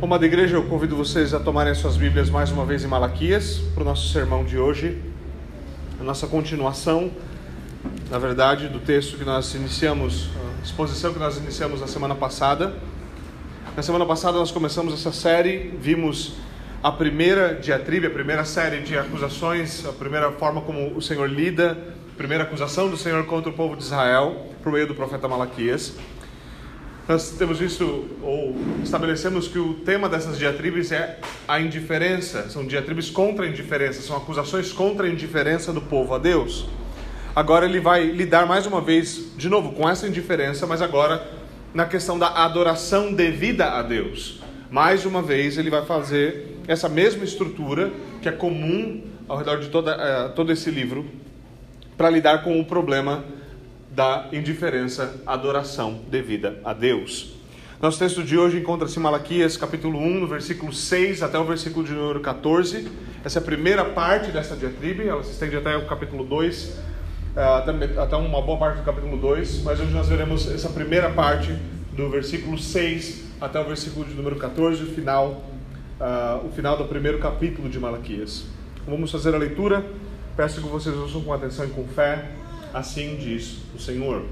Uma da igreja, eu convido vocês a tomarem suas Bíblias mais uma vez em Malaquias, para o nosso sermão de hoje, a nossa continuação, na verdade, do texto que nós iniciamos, a exposição que nós iniciamos na semana passada. Na semana passada nós começamos essa série, vimos a primeira diatribe, a primeira série de acusações, a primeira forma como o Senhor lida, a primeira acusação do Senhor contra o povo de Israel, por meio do profeta Malaquias. Nós temos visto, ou estabelecemos que o tema dessas diatribes é a indiferença. São diatribes contra a indiferença, são acusações contra a indiferença do povo a Deus. Agora ele vai lidar mais uma vez, de novo, com essa indiferença, mas agora na questão da adoração devida a Deus. Mais uma vez ele vai fazer essa mesma estrutura que é comum ao redor de toda, uh, todo esse livro para lidar com o problema da indiferença, adoração devida a Deus. Nosso texto de hoje encontra-se em Malaquias, capítulo 1, no versículo 6 até o versículo de número 14. Essa é a primeira parte dessa diatribe, ela se estende até o capítulo 2, eh, até, uma boa parte do capítulo 2, mas hoje nós veremos essa primeira parte do versículo 6 até o versículo de número 14, o final, uh, o final do primeiro capítulo de Malaquias. Vamos fazer a leitura, peço que vocês ouçam com atenção e com fé. Assim diz o Senhor.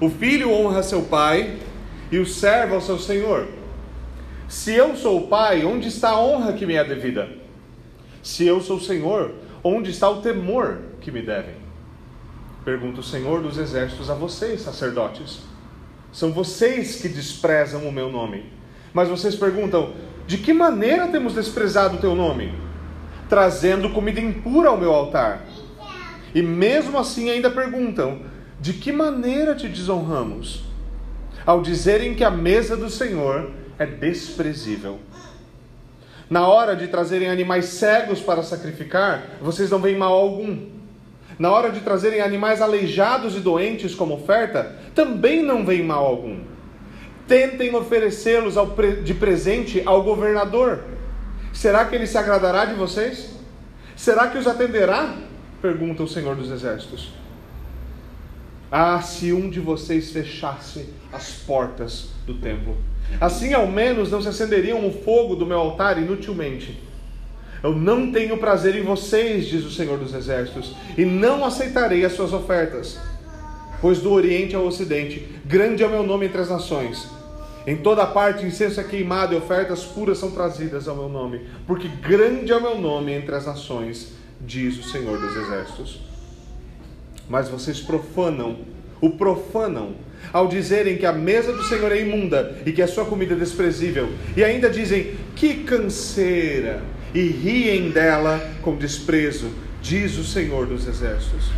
O filho honra seu pai e o servo ao seu senhor. Se eu sou o pai, onde está a honra que me é devida? Se eu sou o senhor, onde está o temor que me devem? Pergunta o Senhor dos exércitos a vocês, sacerdotes. São vocês que desprezam o meu nome. Mas vocês perguntam: de que maneira temos desprezado o teu nome? Trazendo comida impura ao meu altar. E mesmo assim ainda perguntam: de que maneira te desonramos? Ao dizerem que a mesa do Senhor é desprezível. Na hora de trazerem animais cegos para sacrificar, vocês não veem mal algum. Na hora de trazerem animais aleijados e doentes como oferta, também não veem mal algum. Tentem oferecê-los de presente ao governador. Será que ele se agradará de vocês? Será que os atenderá? Pergunta o Senhor dos Exércitos. Ah, se um de vocês fechasse as portas do templo. Assim, ao menos, não se acenderiam o fogo do meu altar inutilmente. Eu não tenho prazer em vocês, diz o Senhor dos Exércitos, e não aceitarei as suas ofertas. Pois do Oriente ao Ocidente, grande é o meu nome entre as nações. Em toda parte, incenso é queimado e ofertas puras são trazidas ao meu nome, porque grande é o meu nome entre as nações diz o Senhor dos Exércitos. Mas vocês profanam, o profanam, ao dizerem que a mesa do Senhor é imunda e que a sua comida é desprezível, e ainda dizem que canseira, e riem dela com desprezo, diz o Senhor dos Exércitos.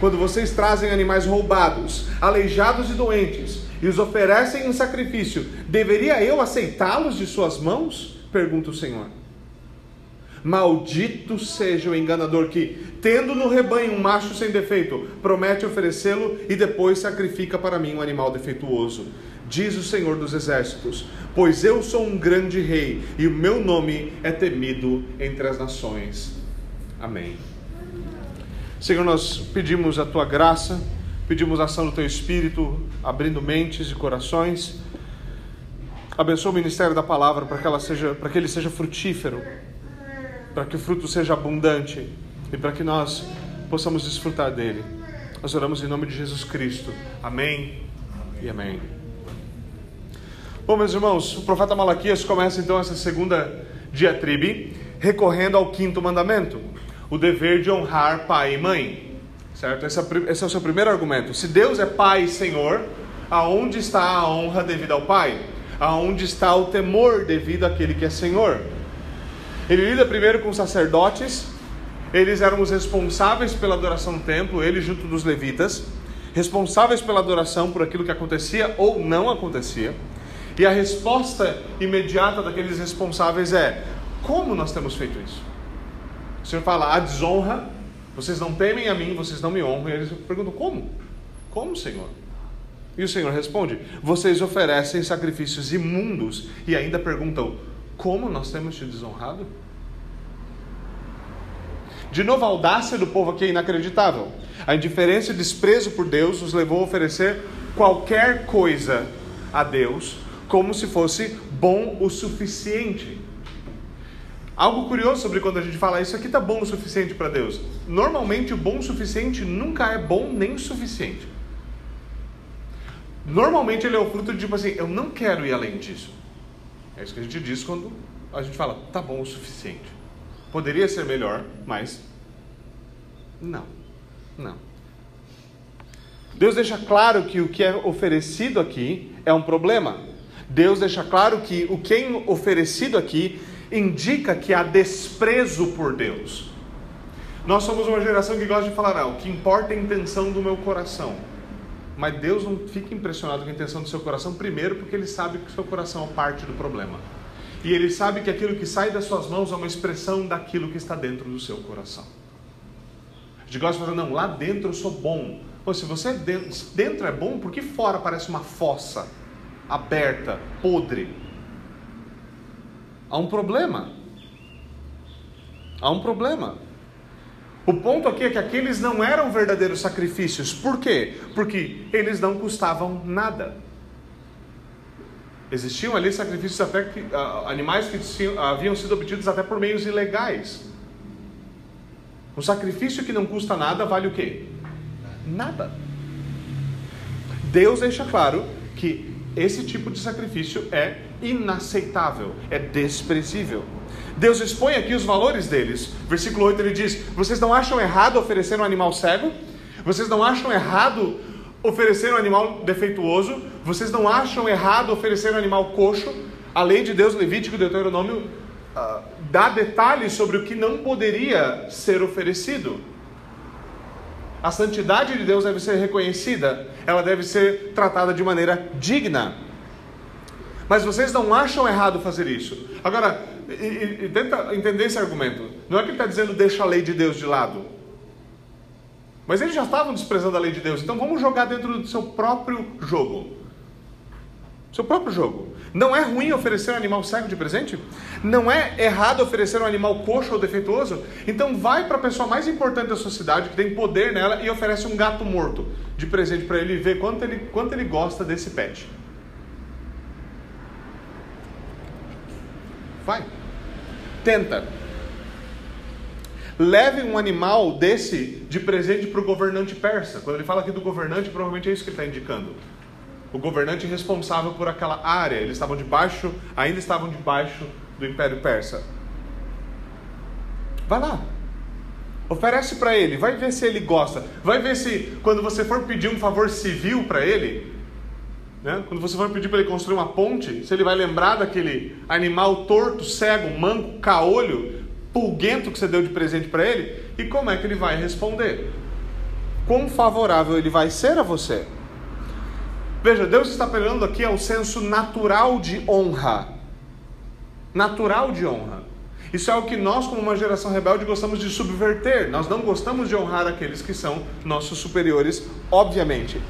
Quando vocês trazem animais roubados, aleijados e doentes, e os oferecem em sacrifício, deveria eu aceitá-los de suas mãos? Pergunta o Senhor. Maldito seja o enganador que, tendo no rebanho um macho sem defeito, promete oferecê-lo e depois sacrifica para mim um animal defeituoso. Diz o Senhor dos Exércitos: Pois eu sou um grande rei e o meu nome é temido entre as nações. Amém. Senhor, nós pedimos a tua graça, pedimos a ação do teu Espírito, abrindo mentes e corações. Abençoa o ministério da palavra para que, ela seja, para que ele seja frutífero para que o fruto seja abundante e para que nós possamos desfrutar dele. Nós oramos em nome de Jesus Cristo. Amém e amém. Bom, meus irmãos, o profeta Malaquias começa então essa segunda diatribe recorrendo ao quinto mandamento, o dever de honrar pai e mãe. Certo? É, esse é o seu primeiro argumento. Se Deus é pai e senhor, aonde está a honra devida ao pai? Aonde está o temor devido àquele que é senhor? Ele lida primeiro com os sacerdotes, eles eram os responsáveis pela adoração no templo, ele junto dos levitas, responsáveis pela adoração por aquilo que acontecia ou não acontecia. E a resposta imediata daqueles responsáveis é: como nós temos feito isso? O Senhor fala: a desonra, vocês não temem a mim, vocês não me honram. E eles perguntam: como? Como, Senhor? E o Senhor responde: vocês oferecem sacrifícios imundos e ainda perguntam: como nós temos te desonrado? De novo, a audácia do povo aqui é inacreditável. A indiferença e desprezo por Deus os levou a oferecer qualquer coisa a Deus, como se fosse bom o suficiente. Algo curioso sobre quando a gente fala isso aqui está bom o suficiente para Deus. Normalmente o bom o suficiente nunca é bom nem o suficiente. Normalmente ele é o fruto de tipo assim, eu não quero ir além disso. É isso que a gente diz quando a gente fala, tá bom o suficiente. Poderia ser melhor, mas não. Não. Deus deixa claro que o que é oferecido aqui é um problema. Deus deixa claro que o que é oferecido aqui indica que há desprezo por Deus. Nós somos uma geração que gosta de falar, ah, o que importa é a intenção do meu coração. Mas Deus não fica impressionado com a intenção do seu coração, primeiro porque Ele sabe que o seu coração é parte do problema. E Ele sabe que aquilo que sai das suas mãos é uma expressão daquilo que está dentro do seu coração. A gente gosta de falar, não, lá dentro eu sou bom. Pô, se você dentro, dentro é bom, por que fora parece uma fossa aberta, podre? Há um problema. Há um problema. O ponto aqui é que aqueles não eram verdadeiros sacrifícios. Por quê? Porque eles não custavam nada. Existiam ali sacrifícios até que, uh, animais que haviam sido obtidos até por meios ilegais. Um sacrifício que não custa nada vale o quê? Nada. Deus deixa claro que esse tipo de sacrifício é inaceitável, é desprezível. Deus expõe aqui os valores deles. Versículo 8 ele diz: Vocês não acham errado oferecer um animal cego? Vocês não acham errado oferecer um animal defeituoso? Vocês não acham errado oferecer um animal coxo? A lei de Deus, Levítico, Deuteronômio, uh, dá detalhes sobre o que não poderia ser oferecido. A santidade de Deus deve ser reconhecida, ela deve ser tratada de maneira digna. Mas vocês não acham errado fazer isso. Agora, e, e, tenta entender esse argumento. Não é que ele está dizendo deixa a lei de Deus de lado. Mas eles já estavam desprezando a lei de Deus. Então vamos jogar dentro do seu próprio jogo. Seu próprio jogo. Não é ruim oferecer um animal cego de presente? Não é errado oferecer um animal coxo ou defeituoso? Então vai para a pessoa mais importante da sociedade, que tem poder nela, e oferece um gato morto de presente para ele e vê quanto ele, quanto ele gosta desse pet. Vai. Tenta. Leve um animal desse de presente para o governante persa. Quando ele fala aqui do governante, provavelmente é isso que ele está indicando. O governante responsável por aquela área. Eles estavam debaixo, ainda estavam debaixo do Império Persa. Vai lá. Oferece para ele, vai ver se ele gosta. Vai ver se quando você for pedir um favor civil para ele, né? Quando você for pedir para ele construir uma ponte, se ele vai lembrar daquele animal torto, cego, manco, caolho, pulguento que você deu de presente para ele, e como é que ele vai responder? Quão favorável ele vai ser a você? Veja, Deus está apelando aqui ao senso natural de honra. Natural de honra. Isso é o que nós, como uma geração rebelde, gostamos de subverter. Nós não gostamos de honrar aqueles que são nossos superiores, obviamente.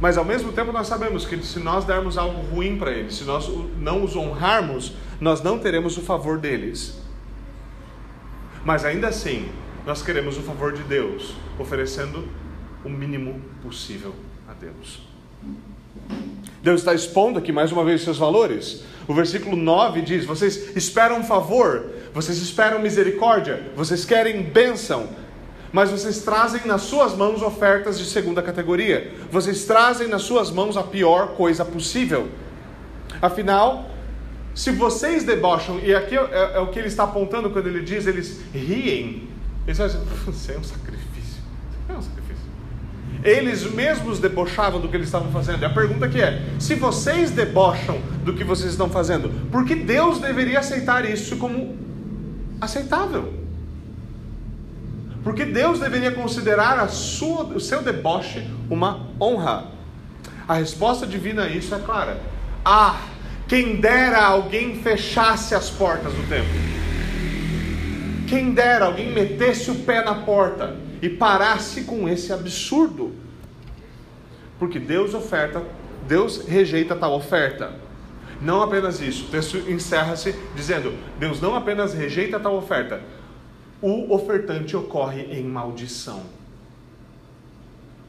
Mas ao mesmo tempo nós sabemos que se nós dermos algo ruim para eles, se nós não os honrarmos, nós não teremos o favor deles. Mas ainda assim, nós queremos o favor de Deus, oferecendo o mínimo possível a Deus. Deus está expondo aqui mais uma vez seus valores. O versículo 9 diz: Vocês esperam favor, vocês esperam misericórdia, vocês querem bênção, mas vocês trazem nas suas mãos ofertas de segunda categoria. Vocês trazem nas suas mãos a pior coisa possível. Afinal, se vocês debocham, e aqui é, é o que ele está apontando quando ele diz, eles riem, eles dizem, isso é um sacrifício. Isso é um sacrifício. Eles mesmos debochavam do que eles estavam fazendo. E a pergunta que é: se vocês debocham do que vocês estão fazendo, por que Deus deveria aceitar isso como aceitável? Porque Deus deveria considerar a sua, o seu deboche uma honra. A resposta divina a isso é clara. Ah, quem dera alguém fechasse as portas do templo. Quem dera alguém metesse o pé na porta e parasse com esse absurdo. Porque Deus oferta, Deus rejeita tal oferta. Não apenas isso, o texto encerra-se dizendo: Deus não apenas rejeita tal oferta, o ofertante ocorre em maldição.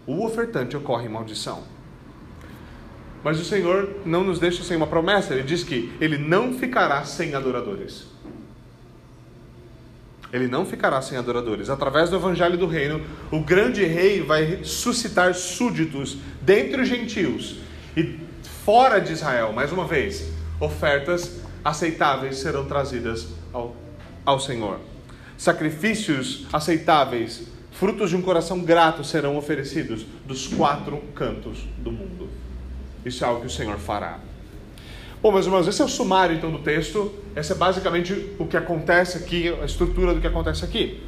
O ofertante ocorre em maldição. Mas o Senhor não nos deixa sem uma promessa. Ele diz que ele não ficará sem adoradores. Ele não ficará sem adoradores. Através do evangelho do reino, o grande rei vai suscitar súditos dentre os gentios e fora de Israel. Mais uma vez, ofertas aceitáveis serão trazidas ao, ao Senhor. Sacrifícios aceitáveis, frutos de um coração grato serão oferecidos dos quatro cantos do mundo. Isso é algo que o Senhor fará. Bom, meus irmãos, esse é o sumário então do texto. Esse é basicamente o que acontece aqui, a estrutura do que acontece aqui.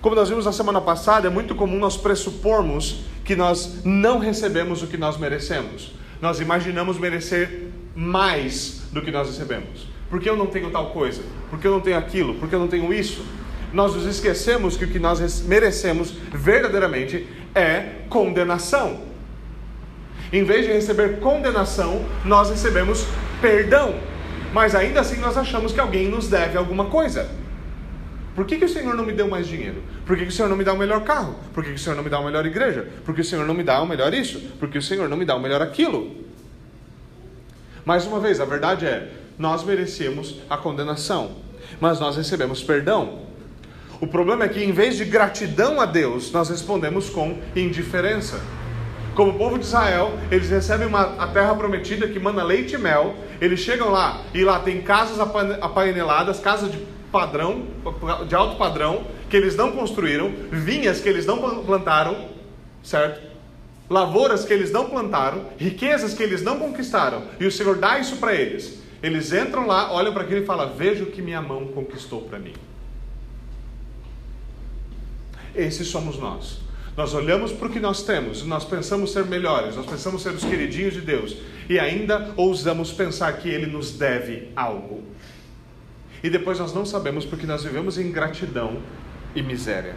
Como nós vimos na semana passada, é muito comum nós pressupormos que nós não recebemos o que nós merecemos. Nós imaginamos merecer mais do que nós recebemos. Por que eu não tenho tal coisa? Por que eu não tenho aquilo? Por que eu não tenho isso? Nós nos esquecemos que o que nós merecemos verdadeiramente é condenação. Em vez de receber condenação, nós recebemos perdão. Mas ainda assim nós achamos que alguém nos deve alguma coisa. Por que, que o Senhor não me deu mais dinheiro? Por que, que o Senhor não me dá o um melhor carro? Por que, que o Senhor não me dá uma melhor igreja? Por que o Senhor não me dá o um melhor isso? Por que o Senhor não me dá o um melhor aquilo? Mais uma vez, a verdade é, nós merecemos a condenação, mas nós recebemos perdão. O problema é que em vez de gratidão a Deus, nós respondemos com indiferença. Como o povo de Israel, eles recebem uma, a terra prometida que manda leite e mel. Eles chegam lá e lá tem casas apaineladas, casas de padrão, de alto padrão, que eles não construíram, vinhas que eles não plantaram, certo? Lavouras que eles não plantaram, riquezas que eles não conquistaram, e o Senhor dá isso para eles. Eles entram lá, olham para aquilo e falam: Veja o que minha mão conquistou para mim. Esses somos nós. Nós olhamos para o que nós temos, nós pensamos ser melhores, nós pensamos ser os queridinhos de Deus e ainda ousamos pensar que Ele nos deve algo. E depois nós não sabemos porque nós vivemos em gratidão e miséria.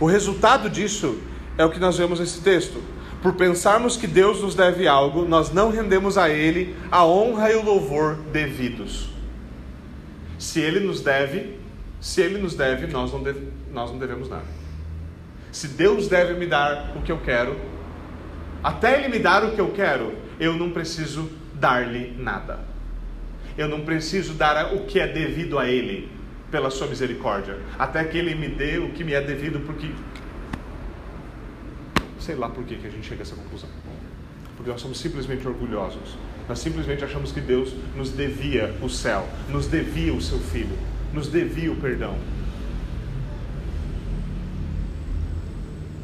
O resultado disso é o que nós vemos nesse texto. Por pensarmos que Deus nos deve algo, nós não rendemos a Ele a honra e o louvor devidos. Se Ele nos deve, se Ele nos deve, nós não, deve, nós não devemos nada. Se Deus deve me dar o que eu quero, até Ele me dar o que eu quero, eu não preciso dar-lhe nada. Eu não preciso dar o que é devido a Ele, pela Sua misericórdia. Até que Ele me dê o que me é devido, porque. Sei lá por que, que a gente chega a essa conclusão. Porque nós somos simplesmente orgulhosos. Nós simplesmente achamos que Deus nos devia o céu, nos devia o seu filho nos devia o perdão.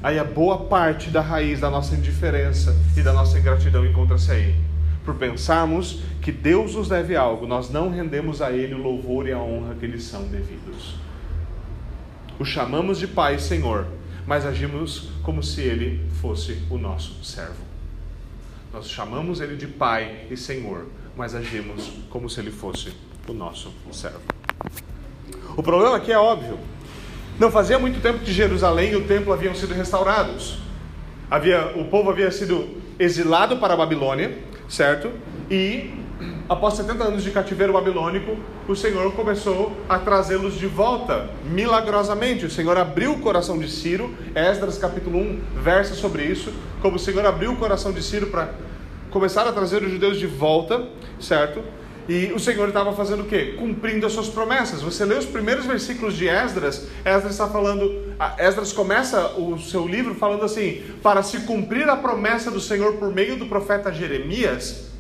Aí a boa parte da raiz da nossa indiferença e da nossa ingratidão encontra-se aí. Por pensarmos que Deus nos deve algo, nós não rendemos a Ele o louvor e a honra que lhes são devidos. O chamamos de Pai e Senhor, mas agimos como se Ele fosse o nosso servo. Nós chamamos Ele de Pai e Senhor, mas agimos como se Ele fosse o nosso servo. O problema aqui é óbvio. Não fazia muito tempo que Jerusalém e o templo haviam sido restaurados. Havia, o povo havia sido exilado para a Babilônia, certo? E após 70 anos de cativeiro babilônico, o Senhor começou a trazê-los de volta, milagrosamente. O Senhor abriu o coração de Ciro, Esdras capítulo 1 versa sobre isso, como o Senhor abriu o coração de Ciro para começar a trazer os judeus de volta, certo? E o Senhor estava fazendo o quê? Cumprindo as suas promessas. Você lê os primeiros versículos de Esdras, Esdras está falando, Esdras começa o seu livro falando assim: para se cumprir a promessa do Senhor por meio do profeta Jeremias,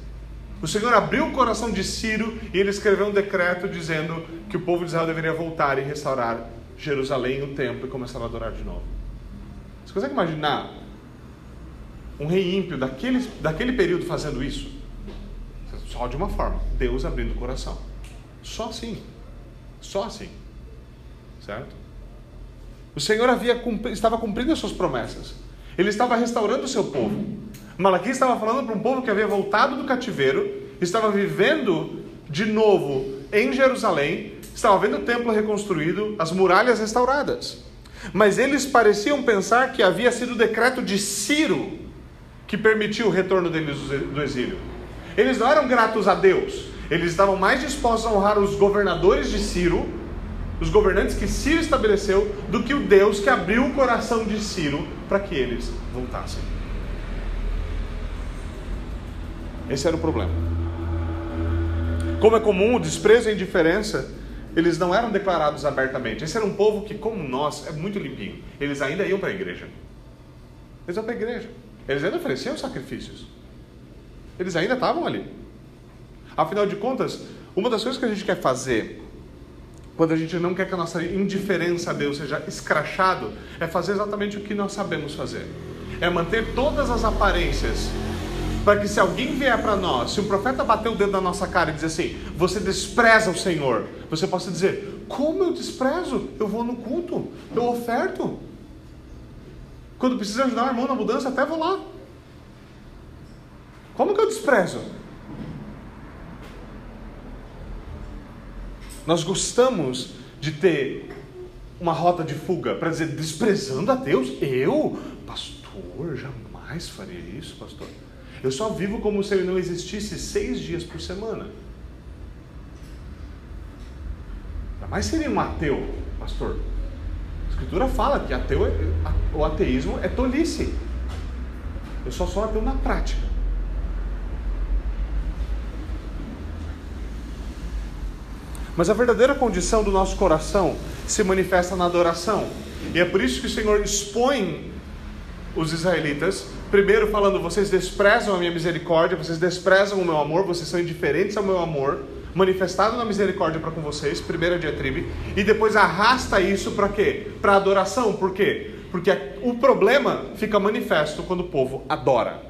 o Senhor abriu o coração de Ciro e ele escreveu um decreto dizendo que o povo de Israel deveria voltar e restaurar Jerusalém, o templo e começar a adorar de novo. Você consegue imaginar um rei ímpio daquele, daquele período fazendo isso? Só de uma forma, Deus abrindo o coração. Só assim. Só assim. Certo? O Senhor havia estava cumprindo as suas promessas. Ele estava restaurando o seu povo. Malaquias estava falando para um povo que havia voltado do cativeiro, estava vivendo de novo em Jerusalém, estava vendo o templo reconstruído, as muralhas restauradas. Mas eles pareciam pensar que havia sido o decreto de Ciro que permitiu o retorno deles do exílio. Eles não eram gratos a Deus, eles estavam mais dispostos a honrar os governadores de Ciro, os governantes que Ciro estabeleceu, do que o Deus que abriu o coração de Ciro para que eles voltassem. Esse era o problema. Como é comum, o desprezo e a indiferença, eles não eram declarados abertamente. Esse era um povo que, como nós, é muito limpinho. Eles ainda iam para a igreja. Eles iam para a igreja. Eles ainda ofereciam sacrifícios. Eles ainda estavam ali. Afinal de contas, uma das coisas que a gente quer fazer quando a gente não quer que a nossa indiferença a Deus seja escrachado, é fazer exatamente o que nós sabemos fazer. É manter todas as aparências para que se alguém vier para nós, se um profeta bater o dedo na nossa cara e dizer assim, você despreza o Senhor, você possa dizer, como eu desprezo? Eu vou no culto, eu oferto. Quando precisa ajudar o irmão na mudança, até vou lá. Como que eu desprezo? Nós gostamos de ter uma rota de fuga para dizer desprezando a Deus. Eu, pastor, jamais faria isso, pastor. Eu só vivo como se ele não existisse seis dias por semana. Jamais seria um ateu, pastor. A Escritura fala que ateu é, o ateísmo é tolice. Eu só sou ateu na prática. Mas a verdadeira condição do nosso coração se manifesta na adoração. E é por isso que o Senhor expõe os israelitas, primeiro falando: vocês desprezam a minha misericórdia, vocês desprezam o meu amor, vocês são indiferentes ao meu amor, manifestado na misericórdia para com vocês, primeira diatribe, e depois arrasta isso para quê? Para adoração, por quê? Porque o problema fica manifesto quando o povo adora.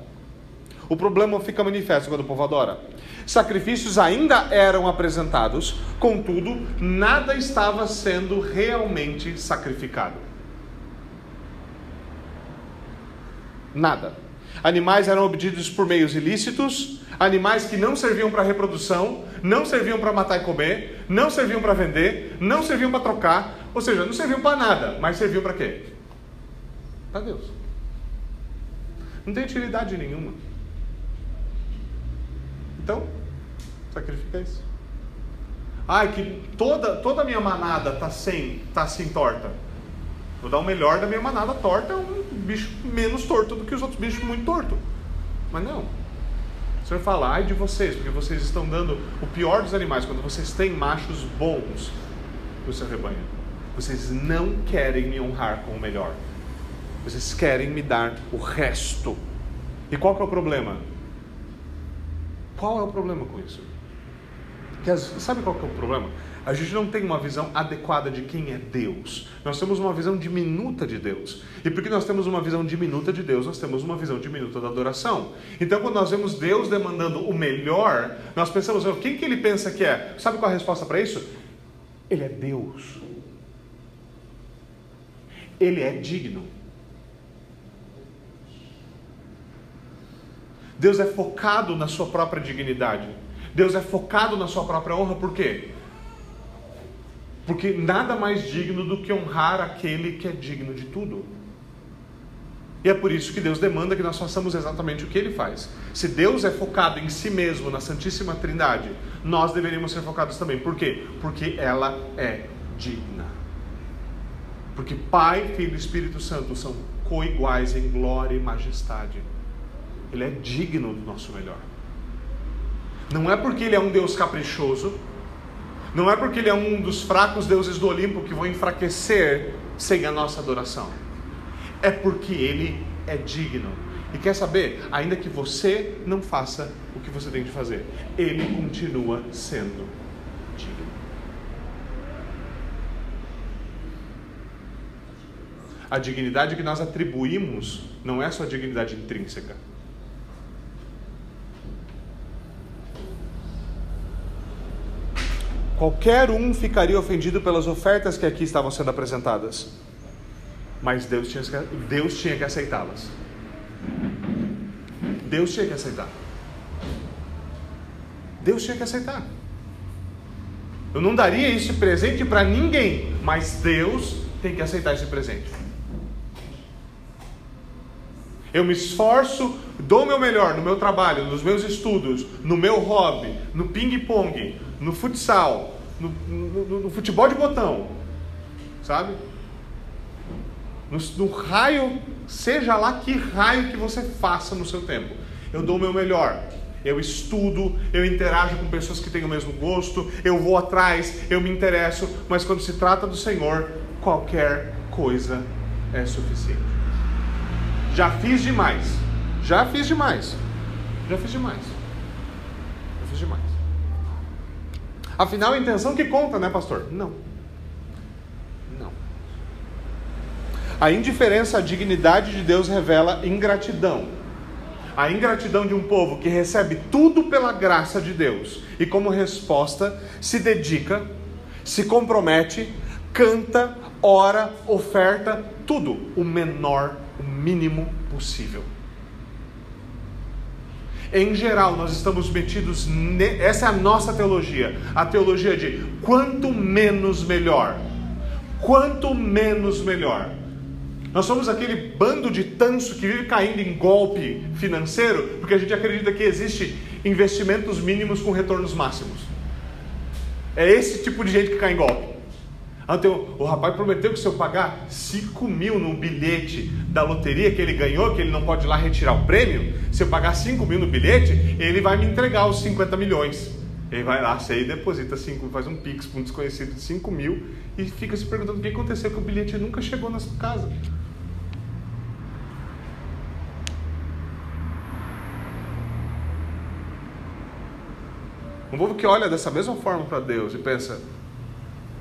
O problema fica manifesto quando o povo adora. Sacrifícios ainda eram apresentados, contudo, nada estava sendo realmente sacrificado. Nada. Animais eram obtidos por meios ilícitos, animais que não serviam para reprodução, não serviam para matar e comer, não serviam para vender, não serviam para trocar, ou seja, não serviam para nada, mas serviam para quê? Para Deus. Não tem utilidade nenhuma. Então, sacrifica isso. Ai, que toda, toda minha manada está sem, tá assim torta. Vou dar o melhor da minha manada torta, é um bicho menos torto do que os outros bichos muito torto. Mas não. O Senhor fala, ai de vocês, porque vocês estão dando o pior dos animais, quando vocês têm machos bons no seu rebanho. Vocês não querem me honrar com o melhor. Vocês querem me dar o resto. E qual que é o problema? Qual é o problema com isso? Que sabe qual que é o problema? A gente não tem uma visão adequada de quem é Deus. Nós temos uma visão diminuta de Deus. E porque nós temos uma visão diminuta de Deus, nós temos uma visão diminuta da adoração. Então, quando nós vemos Deus demandando o melhor, nós pensamos, quem que ele pensa que é? Sabe qual é a resposta para isso? Ele é Deus. Ele é digno. Deus é focado na sua própria dignidade. Deus é focado na sua própria honra, por quê? Porque nada mais digno do que honrar aquele que é digno de tudo. E é por isso que Deus demanda que nós façamos exatamente o que ele faz. Se Deus é focado em si mesmo, na Santíssima Trindade, nós deveríamos ser focados também. Por quê? Porque ela é digna. Porque Pai, Filho e Espírito Santo são coiguais em glória e majestade. Ele é digno do nosso melhor. Não é porque ele é um Deus caprichoso, não é porque ele é um dos fracos deuses do Olimpo que vão enfraquecer sem a nossa adoração. É porque ele é digno. E quer saber? Ainda que você não faça o que você tem de fazer, ele continua sendo digno. A dignidade que nós atribuímos não é só dignidade intrínseca Qualquer um ficaria ofendido pelas ofertas que aqui estavam sendo apresentadas. Mas Deus tinha, Deus tinha que aceitá-las. Deus tinha que aceitar. Deus tinha que aceitar. Eu não daria esse presente para ninguém, mas Deus tem que aceitar esse presente. Eu me esforço, dou o meu melhor no meu trabalho, nos meus estudos, no meu hobby, no ping-pong, no futsal, no, no, no, futebol de botão, sabe? No, no raio, seja lá que raio que você faça no seu tempo, eu dou o meu melhor. Eu estudo, eu interajo com pessoas que têm o mesmo gosto, eu vou atrás, eu me interesso, mas quando se trata do Senhor, qualquer coisa é suficiente. Já fiz demais. Já fiz demais. Já fiz demais. Já fiz demais. Afinal, a intenção que conta, né, pastor? Não. Não. A indiferença à dignidade de Deus revela ingratidão. A ingratidão de um povo que recebe tudo pela graça de Deus e, como resposta, se dedica, se compromete, canta, ora, oferta, tudo o menor, o mínimo possível. Em geral, nós estamos metidos. Ne... Essa é a nossa teologia. A teologia de quanto menos melhor. Quanto menos melhor. Nós somos aquele bando de tanso que vive caindo em golpe financeiro porque a gente acredita que existe investimentos mínimos com retornos máximos. É esse tipo de gente que cai em golpe. Então, o rapaz prometeu que se eu pagar 5 mil no bilhete da loteria que ele ganhou, que ele não pode ir lá retirar o prêmio, se eu pagar 5 mil no bilhete, ele vai me entregar os 50 milhões. Ele vai lá, você deposita 5, faz um pix para um desconhecido de 5 mil e fica se perguntando o que aconteceu que o bilhete nunca chegou na sua casa. Um povo que olha dessa mesma forma para Deus e pensa,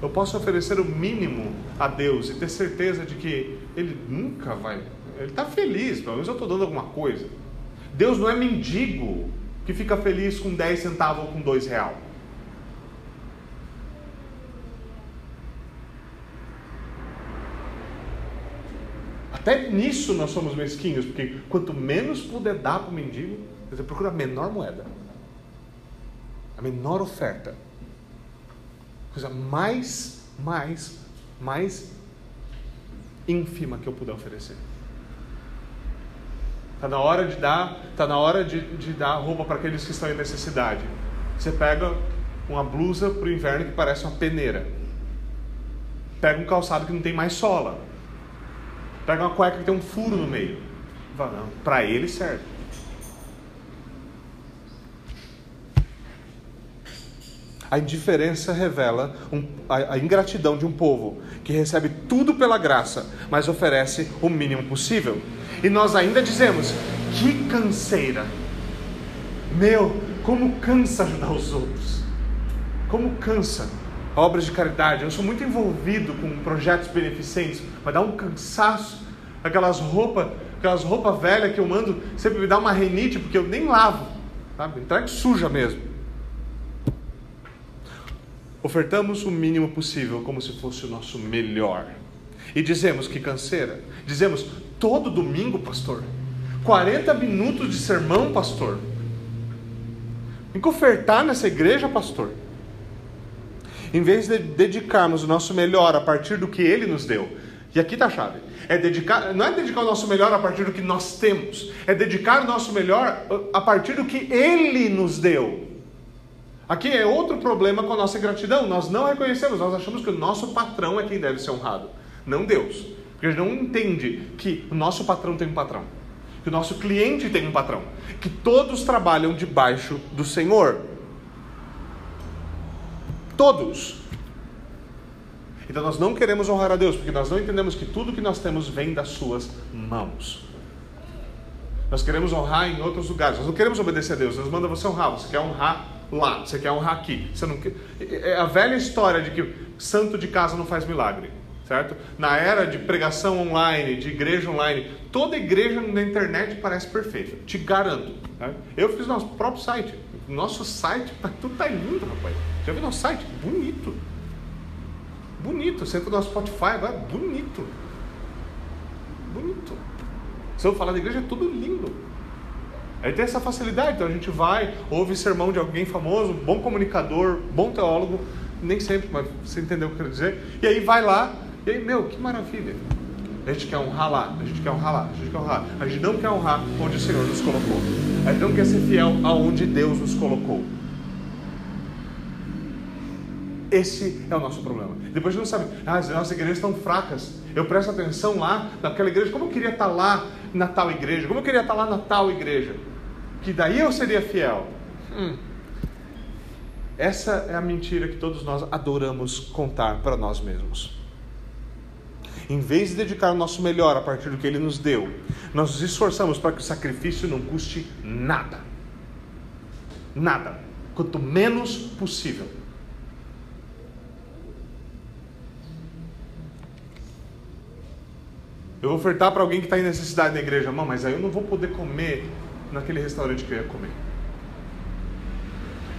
eu posso oferecer o mínimo a Deus e ter certeza de que Ele nunca vai. Ele está feliz, pelo menos eu estou dando alguma coisa. Deus não é mendigo que fica feliz com 10 centavos ou com 2 real. Até nisso nós somos mesquinhos, porque quanto menos puder dar para o mendigo, você procura a menor moeda, a menor oferta coisa mais, mais, mais ínfima que eu puder oferecer. Está na hora de dar, tá na hora de, de dar roupa para aqueles que estão em necessidade. Você pega uma blusa para o inverno que parece uma peneira. Pega um calçado que não tem mais sola. Pega uma cueca que tem um furo no meio. Para ele serve. A indiferença revela um, a, a ingratidão de um povo que recebe tudo pela graça, mas oferece o mínimo possível. E nós ainda dizemos: que canseira! Meu, como cansa ajudar os outros! Como cansa! Obras de caridade. Eu sou muito envolvido com projetos beneficentes, vai dar um cansaço. Aquelas roupas, aquelas roupas velhas que eu mando, sempre me dá uma renite porque eu nem lavo, sabe? Entrega suja mesmo. Ofertamos o mínimo possível como se fosse o nosso melhor. E dizemos que canseira. Dizemos todo domingo, pastor. 40 minutos de sermão, pastor. Tem que ofertar nessa igreja, pastor. Em vez de dedicarmos o nosso melhor a partir do que ele nos deu. E aqui está a chave. É dedicar, não é dedicar o nosso melhor a partir do que nós temos, é dedicar o nosso melhor a partir do que ele nos deu. Aqui é outro problema com a nossa gratidão. Nós não reconhecemos, nós achamos que o nosso patrão é quem deve ser honrado, não Deus. Porque a gente não entende que o nosso patrão tem um patrão, que o nosso cliente tem um patrão, que todos trabalham debaixo do Senhor. Todos. Então nós não queremos honrar a Deus, porque nós não entendemos que tudo que nós temos vem das suas mãos. Nós queremos honrar em outros lugares. Nós não queremos obedecer a Deus. Deus manda você honrar. Você quer honrar lá, você quer honrar aqui. Você não quer... É a velha história de que santo de casa não faz milagre, certo? Na era de pregação online, de igreja online, toda igreja na internet parece perfeita, te garanto. Né? Eu fiz nosso próprio site, nosso site, tudo tá lindo, rapaz. Já viu nosso site? Bonito. Bonito. Você entra no Spotify agora, bonito. Bonito. Se eu falar da igreja, é tudo lindo. Aí tem essa facilidade, então a gente vai, ouve sermão de alguém famoso, bom comunicador, bom teólogo, nem sempre, mas você entendeu o que eu quero dizer. E aí vai lá, e aí, meu, que maravilha. A gente quer honrar lá, a gente quer honrar lá, a gente quer honrar. A gente não quer honrar onde o Senhor nos colocou. A gente não quer ser fiel aonde Deus nos colocou. Esse é o nosso problema. Depois a gente não sabe, ah, as nossas igrejas estão fracas. Eu presto atenção lá naquela igreja, como eu queria estar lá na tal igreja, como eu queria estar lá na tal igreja. Que daí eu seria fiel. Hum. Essa é a mentira que todos nós adoramos contar para nós mesmos. Em vez de dedicar o nosso melhor a partir do que Ele nos deu, nós nos esforçamos para que o sacrifício não custe nada. Nada. Quanto menos possível. Eu vou ofertar para alguém que está em necessidade na igreja, mãe, mas aí eu não vou poder comer naquele restaurante que eu ia comer.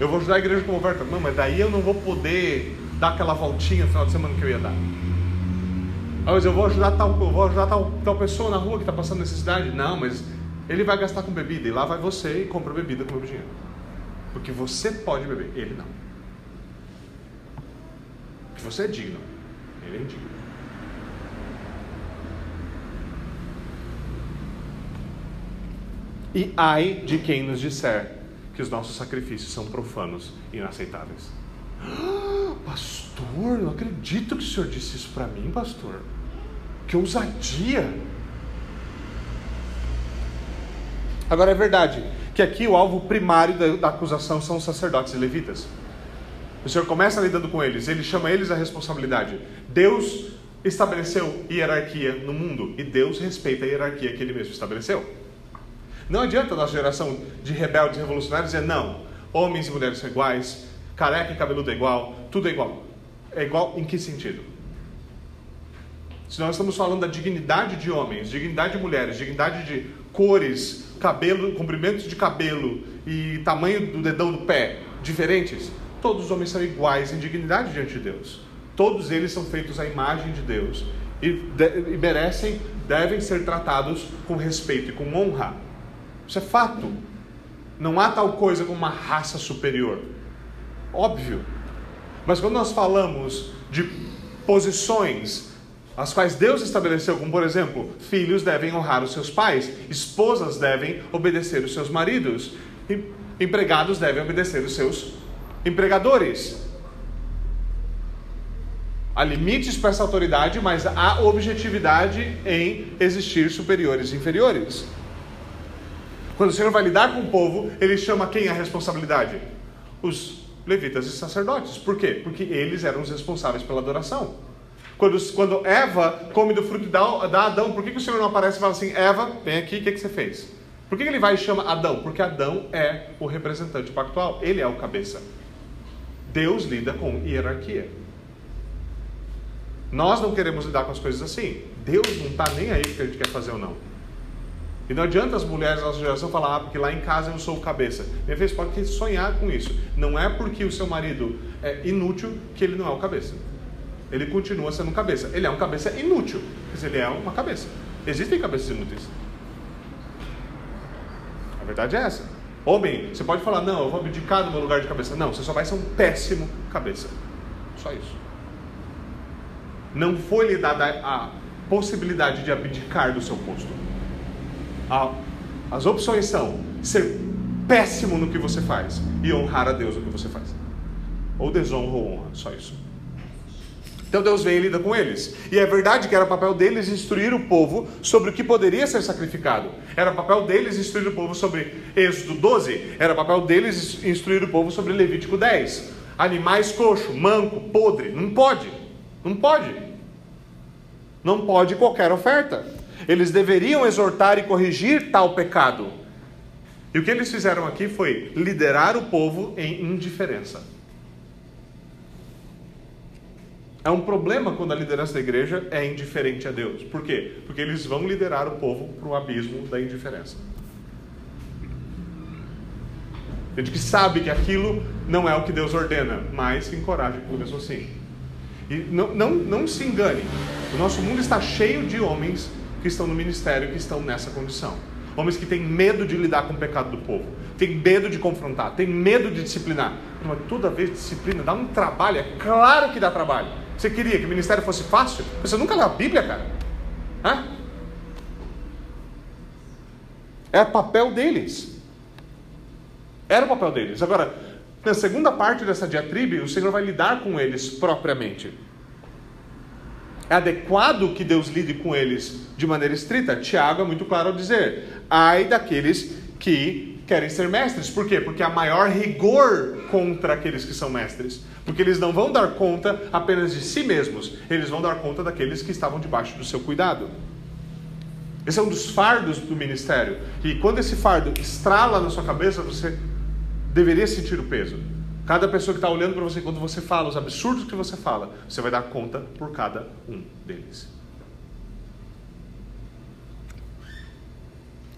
Eu vou ajudar a igreja com oferta, mãe, mas daí eu não vou poder dar aquela voltinha no final de semana que eu ia dar. Ah, mas eu vou ajudar tal, vou ajudar tal, tal pessoa na rua que está passando necessidade. Não, mas ele vai gastar com bebida e lá vai você e compra bebida com o meu dinheiro. Porque você pode beber, ele não. Porque você é digno, ele é indigno. E ai de quem nos disser que os nossos sacrifícios são profanos e inaceitáveis. Ah, pastor, não acredito que o senhor disse isso para mim, pastor. Que ousadia! Agora é verdade que aqui o alvo primário da, da acusação são os sacerdotes e levitas. O Senhor começa lidando com eles, ele chama eles à responsabilidade. Deus estabeleceu hierarquia no mundo e Deus respeita a hierarquia que ele mesmo estabeleceu. Não adianta a nossa geração de rebeldes revolucionários dizer não, homens e mulheres são iguais, careca e cabeludo é igual, tudo é igual. É igual em que sentido? Se nós estamos falando da dignidade de homens, dignidade de mulheres, dignidade de cores, cabelo, comprimentos de cabelo e tamanho do dedão do pé diferentes, todos os homens são iguais em dignidade diante de Deus. Todos eles são feitos à imagem de Deus e, de, e merecem, devem ser tratados com respeito e com honra. Isso é fato. Não há tal coisa como uma raça superior. Óbvio. Mas quando nós falamos de posições as quais Deus estabeleceu, como por exemplo, filhos devem honrar os seus pais, esposas devem obedecer os seus maridos, empregados devem obedecer os seus empregadores. Há limites para essa autoridade, mas há objetividade em existir superiores e inferiores. Quando o Senhor vai lidar com o povo, ele chama quem a responsabilidade? Os levitas e sacerdotes. Por quê? Porque eles eram os responsáveis pela adoração. Quando, quando Eva come do fruto da, da Adão, por que, que o Senhor não aparece e fala assim: Eva, vem aqui, o que, que você fez? Por que, que ele vai e chama Adão? Porque Adão é o representante pactual, ele é o cabeça. Deus lida com hierarquia. Nós não queremos lidar com as coisas assim. Deus não está nem aí o que a gente quer fazer ou não. E não adianta as mulheres da nossa geração falar, ah, porque lá em casa eu sou o cabeça. Minha vez pode sonhar com isso. Não é porque o seu marido é inútil que ele não é o cabeça. Ele continua sendo cabeça. Ele é um cabeça inútil, mas ele é uma cabeça. Existem cabeças inúteis. A verdade é essa. Homem, você pode falar, não, eu vou abdicar do meu lugar de cabeça. Não, você só vai ser um péssimo cabeça. Só isso. Não foi lhe dada a possibilidade de abdicar do seu posto as opções são ser péssimo no que você faz e honrar a Deus no que você faz. Ou desonra ou honra, só isso. Então Deus vem e lida com eles. E é verdade que era papel deles instruir o povo sobre o que poderia ser sacrificado. Era papel deles instruir o povo sobre Êxodo 12. Era papel deles instruir o povo sobre Levítico 10. Animais coxo, manco, podre. Não pode. Não pode. Não pode qualquer oferta. Eles deveriam exortar e corrigir tal pecado. E o que eles fizeram aqui foi liderar o povo em indiferença. É um problema quando a liderança da igreja é indiferente a Deus. Por quê? Porque eles vão liderar o povo para o abismo da indiferença. Gente que sabe que aquilo não é o que Deus ordena, mas encoraja por mesmo assim. E não, não, não se engane, o nosso mundo está cheio de homens que estão no ministério que estão nessa condição. Homens que têm medo de lidar com o pecado do povo, têm medo de confrontar, têm medo de disciplinar. Mas toda vez disciplina dá um trabalho, é claro que dá trabalho. Você queria que o ministério fosse fácil? Você nunca leu a Bíblia, cara? Hã? É papel deles. Era o papel deles. Agora, na segunda parte dessa diatribe, o Senhor vai lidar com eles propriamente é adequado que Deus lide com eles de maneira estrita? Tiago é muito claro ao dizer: ai daqueles que querem ser mestres. Por quê? Porque há maior rigor contra aqueles que são mestres. Porque eles não vão dar conta apenas de si mesmos, eles vão dar conta daqueles que estavam debaixo do seu cuidado. Esse é um dos fardos do ministério. E quando esse fardo estrala na sua cabeça, você deveria sentir o peso. Cada pessoa que está olhando para você, quando você fala os absurdos que você fala, você vai dar conta por cada um deles.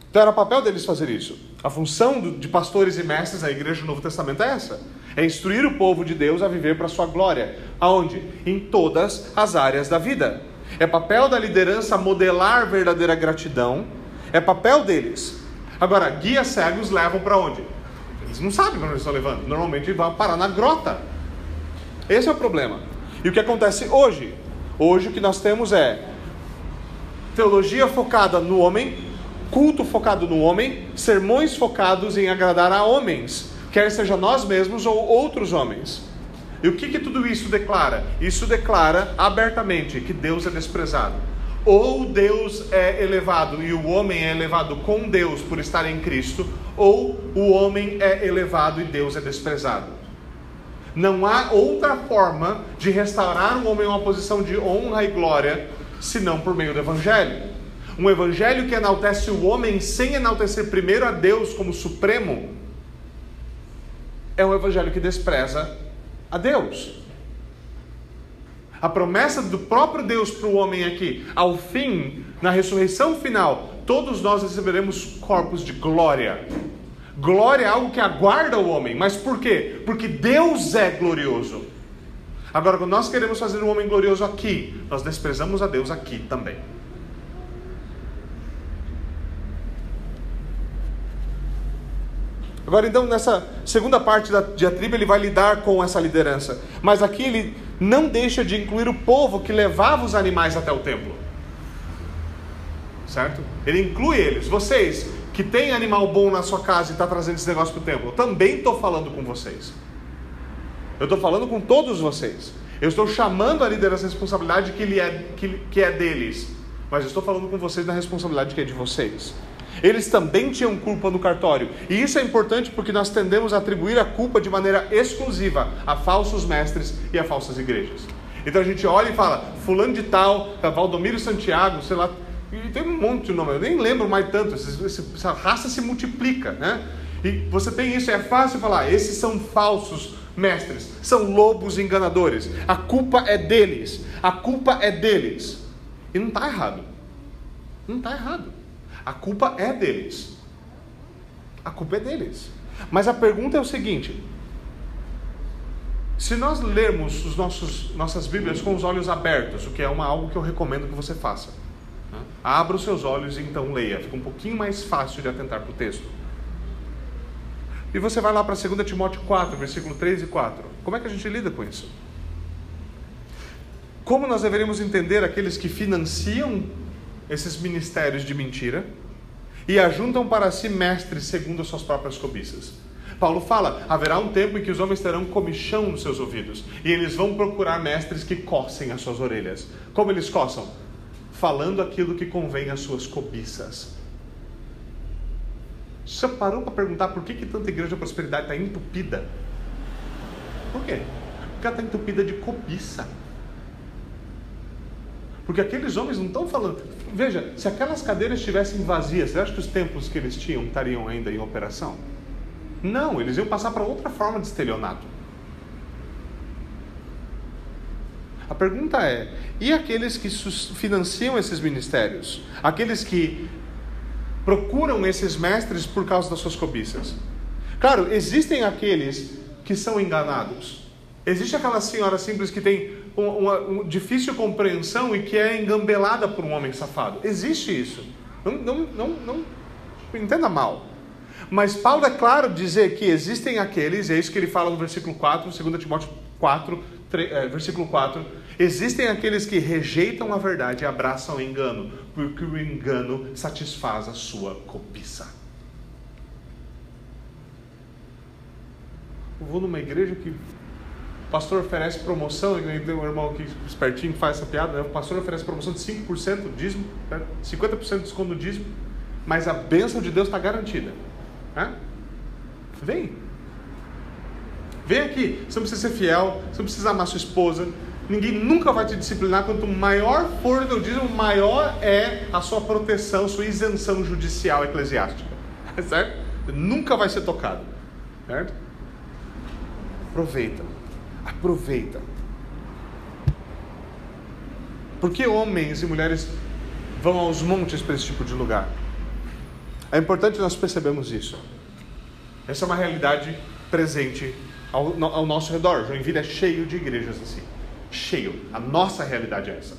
Então era papel deles fazer isso. A função de pastores e mestres da igreja do Novo Testamento é essa: é instruir o povo de Deus a viver para a sua glória. Aonde? Em todas as áreas da vida. É papel da liderança modelar verdadeira gratidão. É papel deles. Agora, guias cegos levam para onde? Eles não sabem para onde estão levando. Normalmente vão parar na grota. Esse é o problema. E o que acontece hoje? Hoje o que nós temos é teologia focada no homem, culto focado no homem, sermões focados em agradar a homens, quer seja nós mesmos ou outros homens. E o que, que tudo isso declara? Isso declara abertamente que Deus é desprezado. Ou Deus é elevado e o homem é elevado com Deus por estar em Cristo, ou o homem é elevado e Deus é desprezado. Não há outra forma de restaurar o homem a uma posição de honra e glória senão por meio do Evangelho. Um evangelho que enaltece o homem sem enaltecer primeiro a Deus como supremo, é um evangelho que despreza a Deus. A promessa do próprio Deus para o homem aqui, ao fim, na ressurreição final, todos nós receberemos corpos de glória. Glória é algo que aguarda o homem, mas por quê? Porque Deus é glorioso. Agora, quando nós queremos fazer um homem glorioso aqui, nós desprezamos a Deus aqui também. Agora, então, nessa segunda parte da diatriba, ele vai lidar com essa liderança. Mas aqui ele não deixa de incluir o povo que levava os animais até o templo. Certo? Ele inclui eles. Vocês que têm animal bom na sua casa e está trazendo esse negócio para o templo, eu também estou falando com vocês. Eu estou falando com todos vocês. Eu estou chamando a liderança responsabilidade que, é, que, que é deles. Mas eu estou falando com vocês na responsabilidade que é de vocês. Eles também tinham culpa no cartório. E isso é importante porque nós tendemos a atribuir a culpa de maneira exclusiva a falsos mestres e a falsas igrejas. Então a gente olha e fala, fulano de tal, Valdomiro Santiago, sei lá, e tem um monte de nome, eu nem lembro mais tanto, essa raça se multiplica, né? E você tem isso, é fácil falar, esses são falsos mestres, são lobos enganadores, a culpa é deles, a culpa é deles. E não está errado, não está errado. A culpa é deles. A culpa é deles. Mas a pergunta é o seguinte: se nós lermos os nossos, nossas Bíblias com os olhos abertos, o que é uma, algo que eu recomendo que você faça, né? abra os seus olhos e então leia, fica um pouquinho mais fácil de atentar para o texto. E você vai lá para 2 Timóteo 4, versículo 3 e 4. Como é que a gente lida com isso? Como nós deveríamos entender aqueles que financiam esses ministérios de mentira e ajuntam para si mestres segundo as suas próprias cobiças. Paulo fala: haverá um tempo em que os homens terão comichão nos seus ouvidos e eles vão procurar mestres que coçem as suas orelhas. Como eles coçam? Falando aquilo que convém às suas cobiças. Você parou para perguntar por que, que tanta igreja de prosperidade está entupida? Por quê? Porque ela está entupida de cobiça. Porque aqueles homens não estão falando. Veja, se aquelas cadeiras estivessem vazias, você acha que os templos que eles tinham estariam ainda em operação? Não, eles iam passar para outra forma de estelionato. A pergunta é: e aqueles que financiam esses ministérios? Aqueles que procuram esses mestres por causa das suas cobiças? Claro, existem aqueles que são enganados. Existe aquela senhora simples que tem uma, uma difícil compreensão e que é engambelada por um homem safado. Existe isso. Não, não, não, não entenda mal. Mas Paulo é claro dizer que existem aqueles, é isso que ele fala no versículo 4, 2 Timóteo 4, 3, é, versículo 4. Existem aqueles que rejeitam a verdade e abraçam o engano, porque o engano satisfaz a sua cobiça. Eu vou numa igreja que pastor oferece promoção, e tem um irmão aqui espertinho que faz essa piada, né? o pastor oferece promoção de 5% do dízimo, né? 50% de desconto do dízimo, mas a bênção de Deus está garantida. Né? Vem. Vem aqui. Você não precisa ser fiel, você não precisa amar sua esposa. Ninguém nunca vai te disciplinar. Quanto maior for o teu dízimo, maior é a sua proteção, sua isenção judicial eclesiástica. Certo? Nunca vai ser tocado. Certo? Aproveita. Aproveita. Por que homens e mulheres vão aos montes para esse tipo de lugar? É importante nós percebermos isso. Essa é uma realidade presente ao, ao nosso redor. Joinville é cheio de igrejas assim. Cheio. A nossa realidade é essa.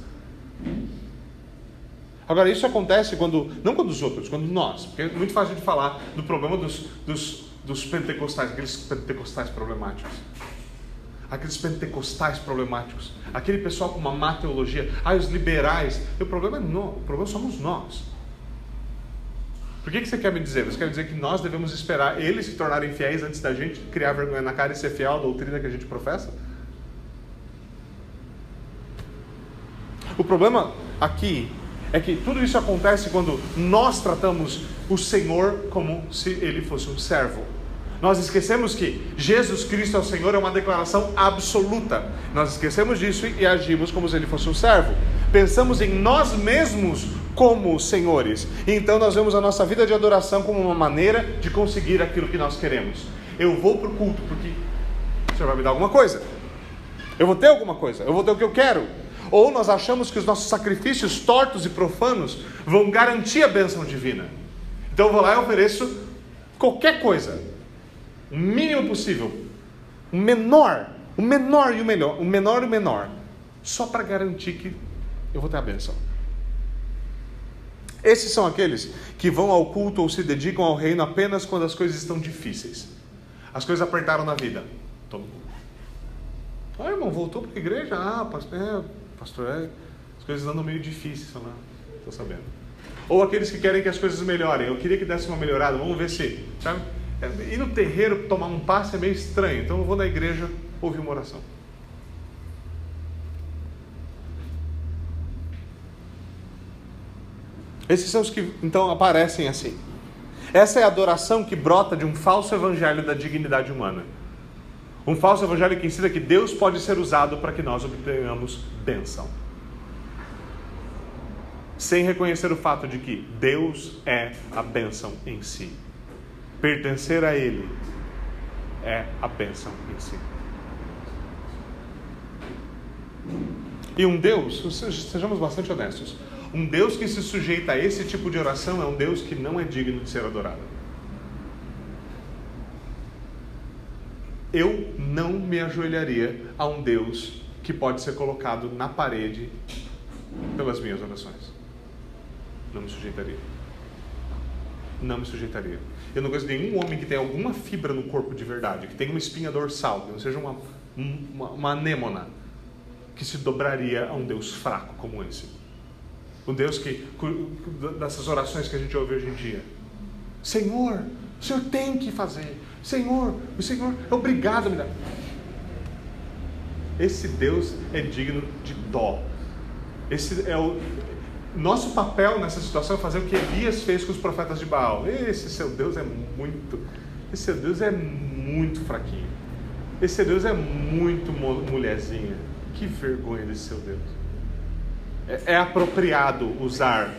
Agora, isso acontece quando, não quando os outros, quando nós. Porque é muito fácil de falar do problema dos, dos, dos pentecostais, aqueles pentecostais problemáticos. Aqueles pentecostais problemáticos. Aquele pessoal com uma má teologia. Ah, os liberais. E o problema é não, o problema somos nós. Por que, que você quer me dizer? Você quer dizer que nós devemos esperar eles se tornarem fiéis antes da gente criar vergonha na cara e ser fiel à doutrina que a gente professa? O problema aqui é que tudo isso acontece quando nós tratamos o Senhor como se ele fosse um servo. Nós esquecemos que Jesus Cristo é o Senhor é uma declaração absoluta. Nós esquecemos disso e agimos como se ele fosse um servo. Pensamos em nós mesmos como senhores. Então nós vemos a nossa vida de adoração como uma maneira de conseguir aquilo que nós queremos. Eu vou para o culto porque o Senhor vai me dar alguma coisa. Eu vou ter alguma coisa, eu vou ter o que eu quero. Ou nós achamos que os nossos sacrifícios tortos e profanos vão garantir a bênção divina. Então eu vou lá e ofereço qualquer coisa, o mínimo possível, o menor, o menor e o melhor, o menor e o menor, só para garantir que eu vou ter a bênção. Esses são aqueles que vão ao culto ou se dedicam ao reino apenas quando as coisas estão difíceis. As coisas apertaram na vida. Todo mundo. Ah, irmão, voltou para a igreja? Ah, pastor, é, pastor, é, as coisas andam meio difíceis lá. Estou sabendo. Ou aqueles que querem que as coisas melhorem. Eu queria que desse uma melhorada, vamos ver se. Sabe? É, ir no terreiro tomar um passe é meio estranho, então eu vou na igreja ouvir uma oração. Esses são os que então aparecem assim. Essa é a adoração que brota de um falso evangelho da dignidade humana. Um falso evangelho que ensina que Deus pode ser usado para que nós obtenhamos bênção. Sem reconhecer o fato de que Deus é a bênção em si. Pertencer a Ele é a bênção em si. E um Deus, sejamos bastante honestos, um Deus que se sujeita a esse tipo de oração é um Deus que não é digno de ser adorado. Eu não me ajoelharia a um Deus que pode ser colocado na parede pelas minhas orações. Não me sujeitaria. Não me sujeitaria. Eu não conheço nenhum homem que tenha alguma fibra no corpo de verdade, que tenha uma espinha dorsal, que não seja uma, uma, uma anêmona, que se dobraria a um Deus fraco como esse. O Deus que, dessas orações que a gente ouve hoje em dia. Senhor, o Senhor tem que fazer. Senhor, o Senhor é obrigado a me dar. Esse Deus é digno de dó. Esse é o nosso papel nessa situação é fazer o que Elias fez com os profetas de Baal. Esse seu Deus é muito, esse seu Deus é muito fraquinho. Esse seu Deus é muito mulherzinha. Que vergonha desse seu Deus. É, é apropriado usar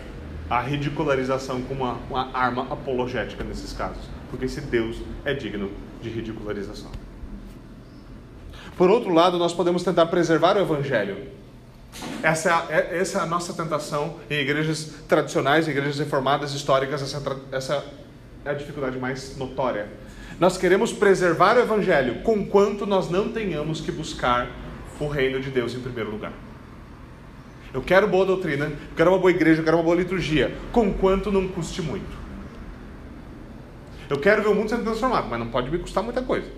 a ridicularização como uma, uma arma apologética nesses casos, porque esse Deus é digno de ridicularização. Por outro lado, nós podemos tentar preservar o Evangelho. Essa é, a, é, essa é a nossa tentação em igrejas tradicionais, igrejas reformadas históricas, essa, essa é a dificuldade mais notória. Nós queremos preservar o Evangelho, conquanto nós não tenhamos que buscar o reino de Deus em primeiro lugar. Eu quero boa doutrina, eu quero uma boa igreja, eu quero uma boa liturgia, conquanto não custe muito. Eu quero ver o mundo sendo transformado, mas não pode me custar muita coisa.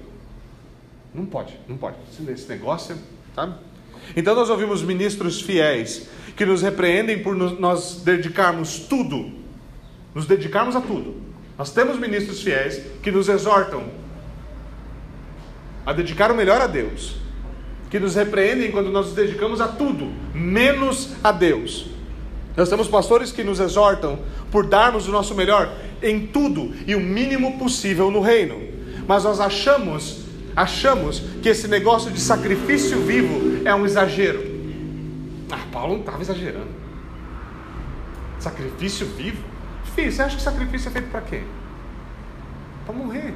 Não pode, não pode. Esse negócio, sabe? Então nós ouvimos ministros fiéis que nos repreendem por nós dedicarmos tudo, nos dedicarmos a tudo. Nós temos ministros fiéis que nos exortam a dedicar o melhor a Deus, que nos repreendem quando nós nos dedicamos a tudo, menos a Deus. Nós temos pastores que nos exortam por darmos o nosso melhor em tudo e o mínimo possível no reino. Mas nós achamos, achamos que esse negócio de sacrifício vivo é um exagero. Ah, Paulo não estava exagerando. Sacrifício vivo? Filho, você acha que sacrifício é feito para quê? Para morrer.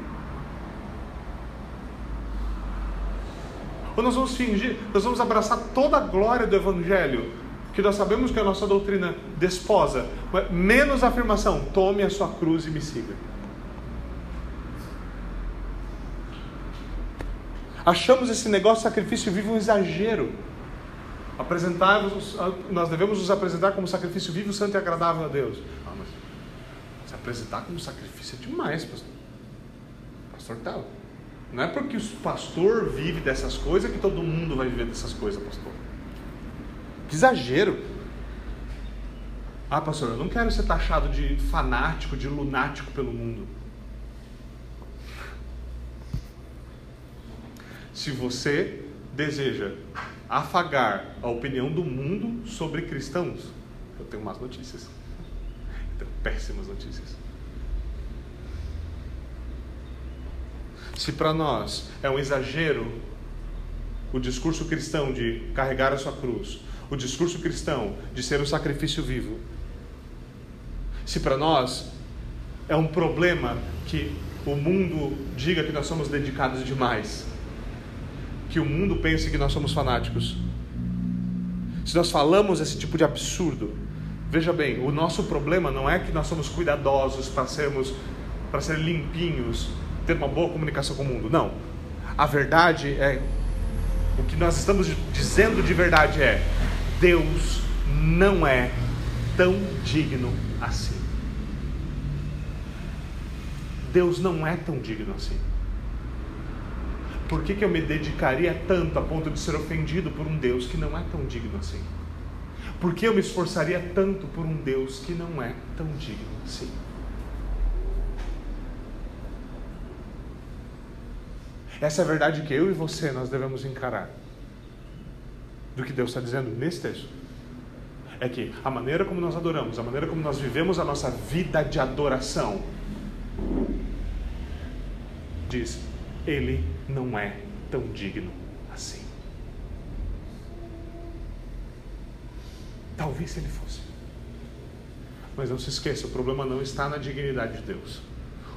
Ou nós vamos fingir, nós vamos abraçar toda a glória do Evangelho, que nós sabemos que a nossa doutrina desposa, menos a afirmação: tome a sua cruz e me siga. Achamos esse negócio de sacrifício vivo um exagero. Nós devemos nos apresentar como sacrifício vivo, santo e agradável a Deus. Ah, mas se apresentar como sacrifício é demais, pastor. Pastor. Não é porque o pastor vive dessas coisas que todo mundo vai viver dessas coisas, pastor. Que exagero. Ah, pastor, eu não quero ser taxado de fanático, de lunático pelo mundo. Se você deseja afagar a opinião do mundo sobre cristãos, eu tenho más notícias. Eu tenho péssimas notícias. Se para nós é um exagero o discurso cristão de carregar a sua cruz, o discurso cristão de ser um sacrifício vivo, se para nós é um problema que o mundo diga que nós somos dedicados demais, que o mundo pense que nós somos fanáticos, se nós falamos esse tipo de absurdo, veja bem, o nosso problema não é que nós somos cuidadosos para sermos para ser limpinhos ter uma boa comunicação com o mundo. Não. A verdade é. O que nós estamos dizendo de verdade é: Deus não é tão digno assim. Deus não é tão digno assim. Por que, que eu me dedicaria tanto a ponto de ser ofendido por um Deus que não é tão digno assim? Por que eu me esforçaria tanto por um Deus que não é tão digno assim? Essa é a verdade que eu e você nós devemos encarar. Do que Deus está dizendo nesse texto. É que a maneira como nós adoramos, a maneira como nós vivemos a nossa vida de adoração, diz: Ele não é tão digno assim. Talvez se ele fosse. Mas não se esqueça: o problema não está na dignidade de Deus,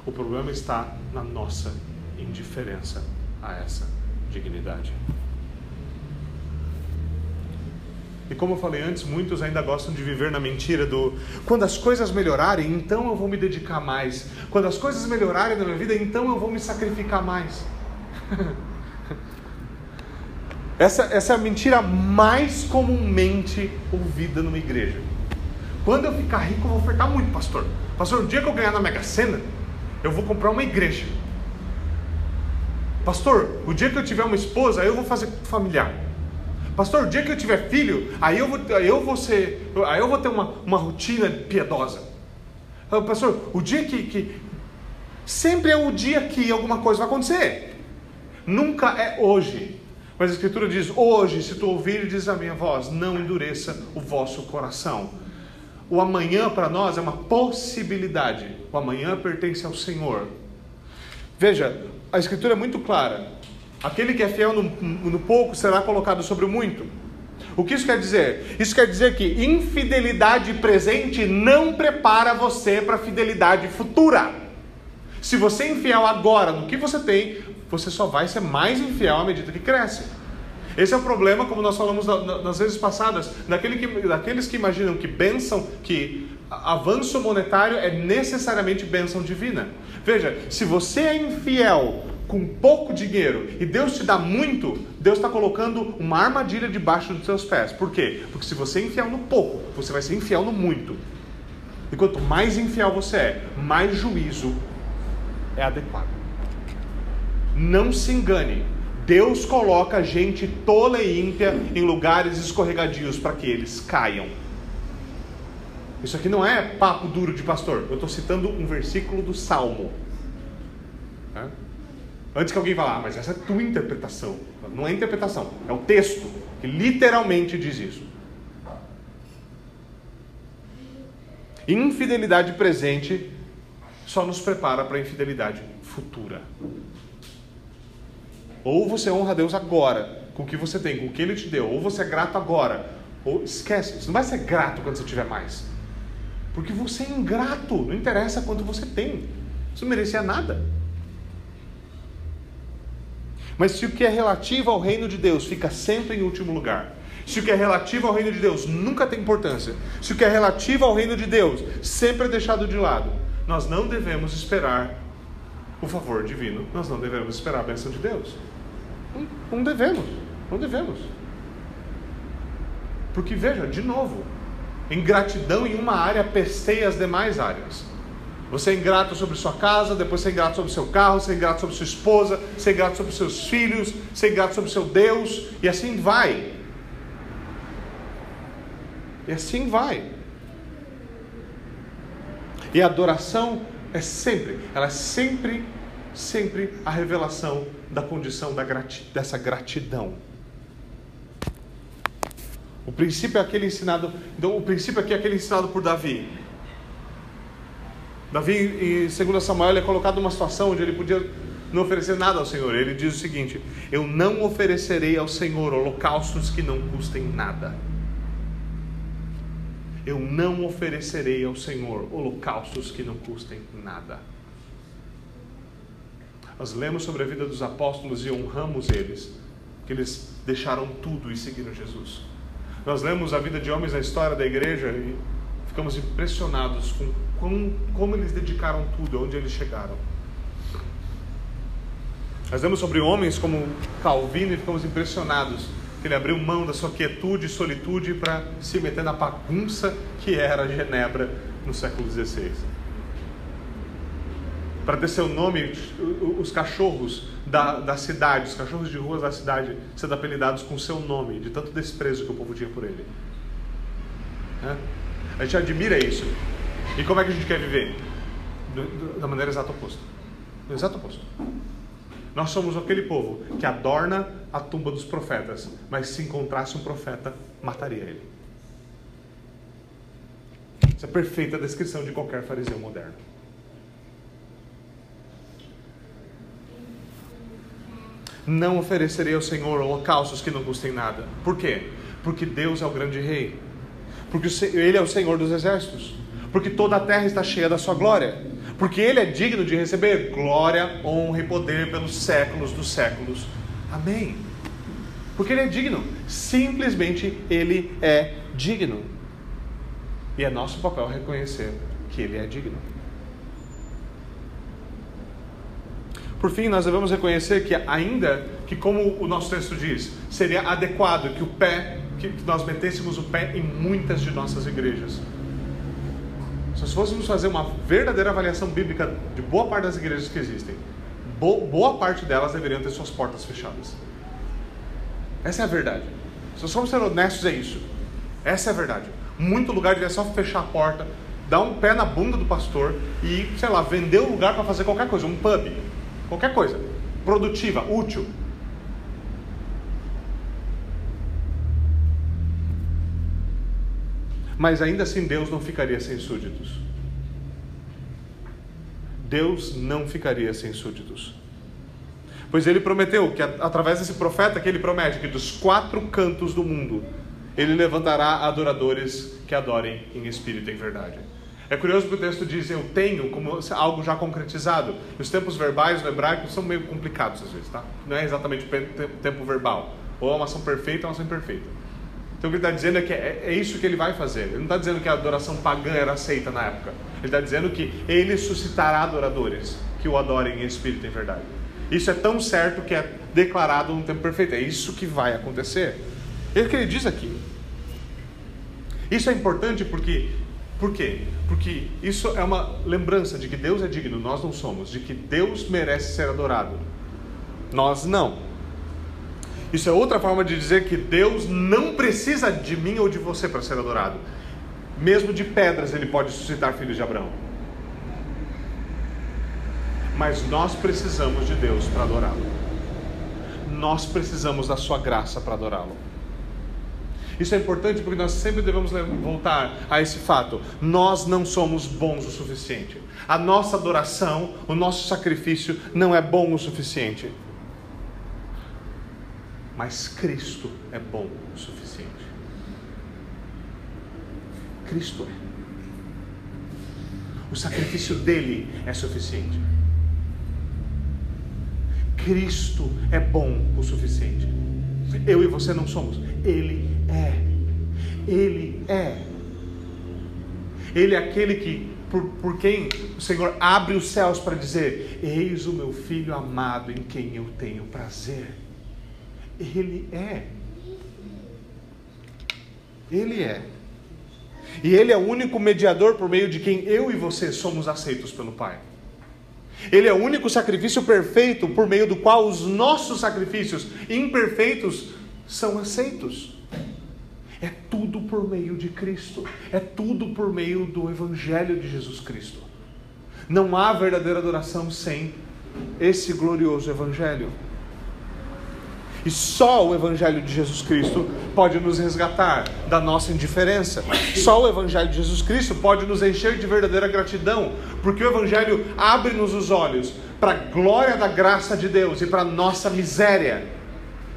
o problema está na nossa indiferença a essa dignidade. E como eu falei antes, muitos ainda gostam de viver na mentira do quando as coisas melhorarem, então eu vou me dedicar mais. Quando as coisas melhorarem na minha vida, então eu vou me sacrificar mais. essa, essa é a mentira mais comumente ouvida numa igreja. Quando eu ficar rico, eu vou ofertar muito, pastor. Pastor, o dia que eu ganhar na Mega Sena, eu vou comprar uma igreja. Pastor, o dia que eu tiver uma esposa, aí eu vou fazer familiar. Pastor, o dia que eu tiver filho, aí eu vou, aí eu vou ser, aí eu vou ter uma, uma rotina piedosa. Ah, pastor, o dia que, que sempre é o dia que alguma coisa vai acontecer. Nunca é hoje. Mas a Escritura diz: hoje, se tu ouvires a minha voz, não endureça o vosso coração. O amanhã para nós é uma possibilidade. O amanhã pertence ao Senhor. Veja, a Escritura é muito clara. Aquele que é fiel no, no pouco será colocado sobre o muito. O que isso quer dizer? Isso quer dizer que infidelidade presente não prepara você para fidelidade futura. Se você é infiel agora no que você tem, você só vai ser mais infiel à medida que cresce. Esse é o problema, como nós falamos nas vezes passadas, daquele que, daqueles que imaginam que bênção, que avanço monetário é necessariamente bênção divina. Veja, se você é infiel com pouco dinheiro e Deus te dá muito, Deus está colocando uma armadilha debaixo dos seus pés. Por quê? Porque se você é infiel no pouco, você vai ser infiel no muito. E quanto mais infiel você é, mais juízo é adequado. Não se engane. Deus coloca gente tola e ímpia em lugares escorregadios para que eles caiam. Isso aqui não é papo duro de pastor. Eu estou citando um versículo do Salmo. Antes que alguém vá ah, mas essa é a tua interpretação. Não é interpretação, é o texto que literalmente diz isso. Infidelidade presente só nos prepara para a infidelidade futura. Ou você honra a Deus agora, com o que você tem, com o que Ele te deu, ou você é grato agora, ou esquece, você não vai ser grato quando você tiver mais. Porque você é ingrato, não interessa quanto você tem. Você não merecia nada. Mas se o que é relativo ao reino de Deus fica sempre em último lugar, se o que é relativo ao reino de Deus nunca tem importância, se o que é relativo ao reino de Deus sempre é deixado de lado, nós não devemos esperar o favor divino, nós não devemos esperar a bênção de Deus. Não, devemos, não devemos. Porque veja, de novo, ingratidão em uma área pesteia as demais áreas. Você é ingrato sobre sua casa, depois você é ingrato sobre seu carro, você é ingrato sobre sua esposa, você é ingrato sobre seus filhos, você é ingrato sobre seu Deus, e assim vai. E assim vai. E a adoração é sempre, ela é sempre, sempre a revelação da condição da grati dessa gratidão. O princípio é aquele ensinado, então o princípio aqui é aquele ensinado por Davi. Davi, em 2 Samuel, é colocado numa situação onde ele podia não oferecer nada ao Senhor. Ele diz o seguinte: Eu não oferecerei ao Senhor holocaustos que não custem nada. Eu não oferecerei ao Senhor holocaustos que não custem nada. Nós lemos sobre a vida dos apóstolos e honramos eles, que eles deixaram tudo e seguiram Jesus. Nós lemos a vida de homens na história da igreja e ficamos impressionados com como, como eles dedicaram tudo, onde eles chegaram. Nós lemos sobre homens como Calvino e ficamos impressionados que ele abriu mão da sua quietude e solitude para se meter na bagunça que era Genebra no século XVI. Para ter seu nome, os cachorros da, da cidade, os cachorros de ruas da cidade, sendo apelidados com seu nome, de tanto desprezo que o povo tinha por ele. É? A gente admira isso. E como é que a gente quer viver? Da maneira exata oposta. Exato oposto. Nós somos aquele povo que adorna a tumba dos profetas, mas se encontrasse um profeta, mataria ele. Essa é a perfeita descrição de qualquer fariseu moderno. Não oferecerei ao Senhor holocaustos que não custem nada. Por quê? Porque Deus é o grande rei. Porque Ele é o Senhor dos exércitos. Porque toda a terra está cheia da sua glória porque Ele é digno de receber glória, honra e poder pelos séculos dos séculos. Amém. Porque Ele é digno, simplesmente Ele é digno. E é nosso papel reconhecer que Ele é digno. Por fim, nós devemos reconhecer que, ainda que, como o nosso texto diz, seria adequado que o pé, que nós metêssemos o pé em muitas de nossas igrejas se fôssemos fazer uma verdadeira avaliação bíblica de boa parte das igrejas que existem, boa parte delas deveriam ter suas portas fechadas. Essa é a verdade. Se nós formos ser honestos, é isso. Essa é a verdade. Muito lugar devia só fechar a porta, dar um pé na bunda do pastor e, sei lá, vender o lugar para fazer qualquer coisa, um pub, qualquer coisa, produtiva, útil. Mas ainda assim Deus não ficaria sem súditos. Deus não ficaria sem súditos. Pois ele prometeu que através desse profeta que ele promete que dos quatro cantos do mundo ele levantará adoradores que adorem em espírito e em verdade. É curioso que o texto diz eu tenho como algo já concretizado. Os tempos verbais no hebraico são meio complicados às vezes, tá? Não é exatamente tempo verbal. Ou é uma ação perfeita ou uma ação imperfeita. Então o que ele está dizendo é que é, é, isso que ele vai fazer. Ele não está dizendo que a adoração pagã era aceita na época. Ele está dizendo que ele suscitará adoradores que o adorem em espírito e em verdade. Isso é tão certo que é declarado no tempo perfeito. É isso que vai acontecer. É o que ele diz aqui. Isso é importante porque por quê? Porque isso é uma lembrança de que Deus é digno, nós não somos, de que Deus merece ser adorado. Nós não. Isso é outra forma de dizer que Deus não precisa de mim ou de você para ser adorado. Mesmo de pedras ele pode suscitar filhos de Abraão. Mas nós precisamos de Deus para adorá-lo. Nós precisamos da sua graça para adorá-lo. Isso é importante porque nós sempre devemos voltar a esse fato. Nós não somos bons o suficiente. A nossa adoração, o nosso sacrifício não é bom o suficiente. mas Cristo é bom o suficiente. Cristo é. O sacrifício dele é suficiente. Cristo é bom o suficiente. Eu e você não somos. Ele é. Ele é. Ele é aquele que, por, por quem o Senhor abre os céus para dizer: Eis o meu filho amado em quem eu tenho prazer. Ele é. Ele é. E Ele é o único mediador por meio de quem eu e você somos aceitos pelo Pai. Ele é o único sacrifício perfeito por meio do qual os nossos sacrifícios imperfeitos são aceitos. É tudo por meio de Cristo, é tudo por meio do Evangelho de Jesus Cristo. Não há verdadeira adoração sem esse glorioso Evangelho. E só o Evangelho de Jesus Cristo pode nos resgatar da nossa indiferença. Só o Evangelho de Jesus Cristo pode nos encher de verdadeira gratidão, porque o Evangelho abre-nos os olhos para a glória da graça de Deus e para a nossa miséria.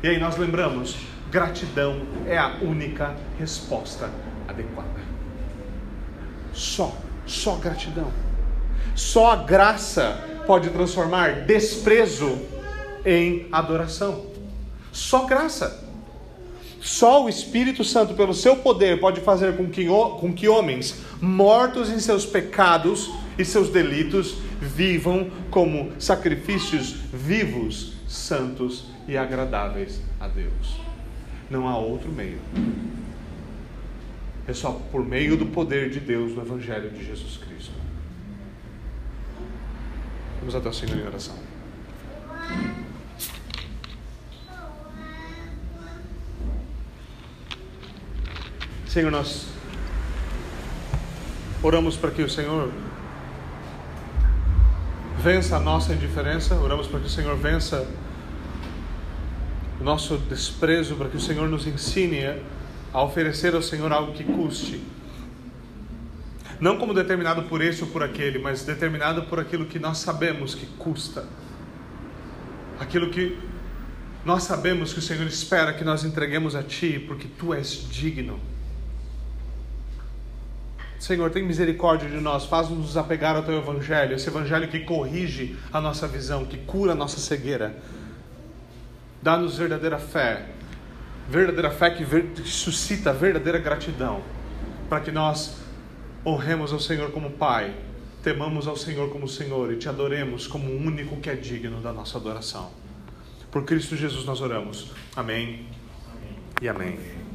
E aí nós lembramos: gratidão é a única resposta adequada. Só, só gratidão. Só a graça pode transformar desprezo em adoração. Só graça. Só o Espírito Santo, pelo seu poder, pode fazer com que, com que homens mortos em seus pecados e seus delitos vivam como sacrifícios vivos, santos e agradáveis a Deus. Não há outro meio. É só por meio do poder de Deus no Evangelho de Jesus Cristo. Vamos até o Senhor em oração. Senhor, nós oramos para que o Senhor vença a nossa indiferença, oramos para que o Senhor vença o nosso desprezo, para que o Senhor nos ensine a oferecer ao Senhor algo que custe. Não como determinado por esse ou por aquele, mas determinado por aquilo que nós sabemos que custa. Aquilo que nós sabemos que o Senhor espera que nós entreguemos a Ti, porque Tu és digno. Senhor, tem misericórdia de nós, faz-nos nos apegar ao Teu Evangelho, esse Evangelho que corrige a nossa visão, que cura a nossa cegueira. Dá-nos verdadeira fé, verdadeira fé que, ver, que suscita verdadeira gratidão, para que nós honremos ao Senhor como Pai, temamos ao Senhor como Senhor e te adoremos como o único que é digno da nossa adoração. Por Cristo Jesus nós oramos. Amém, amém. e amém.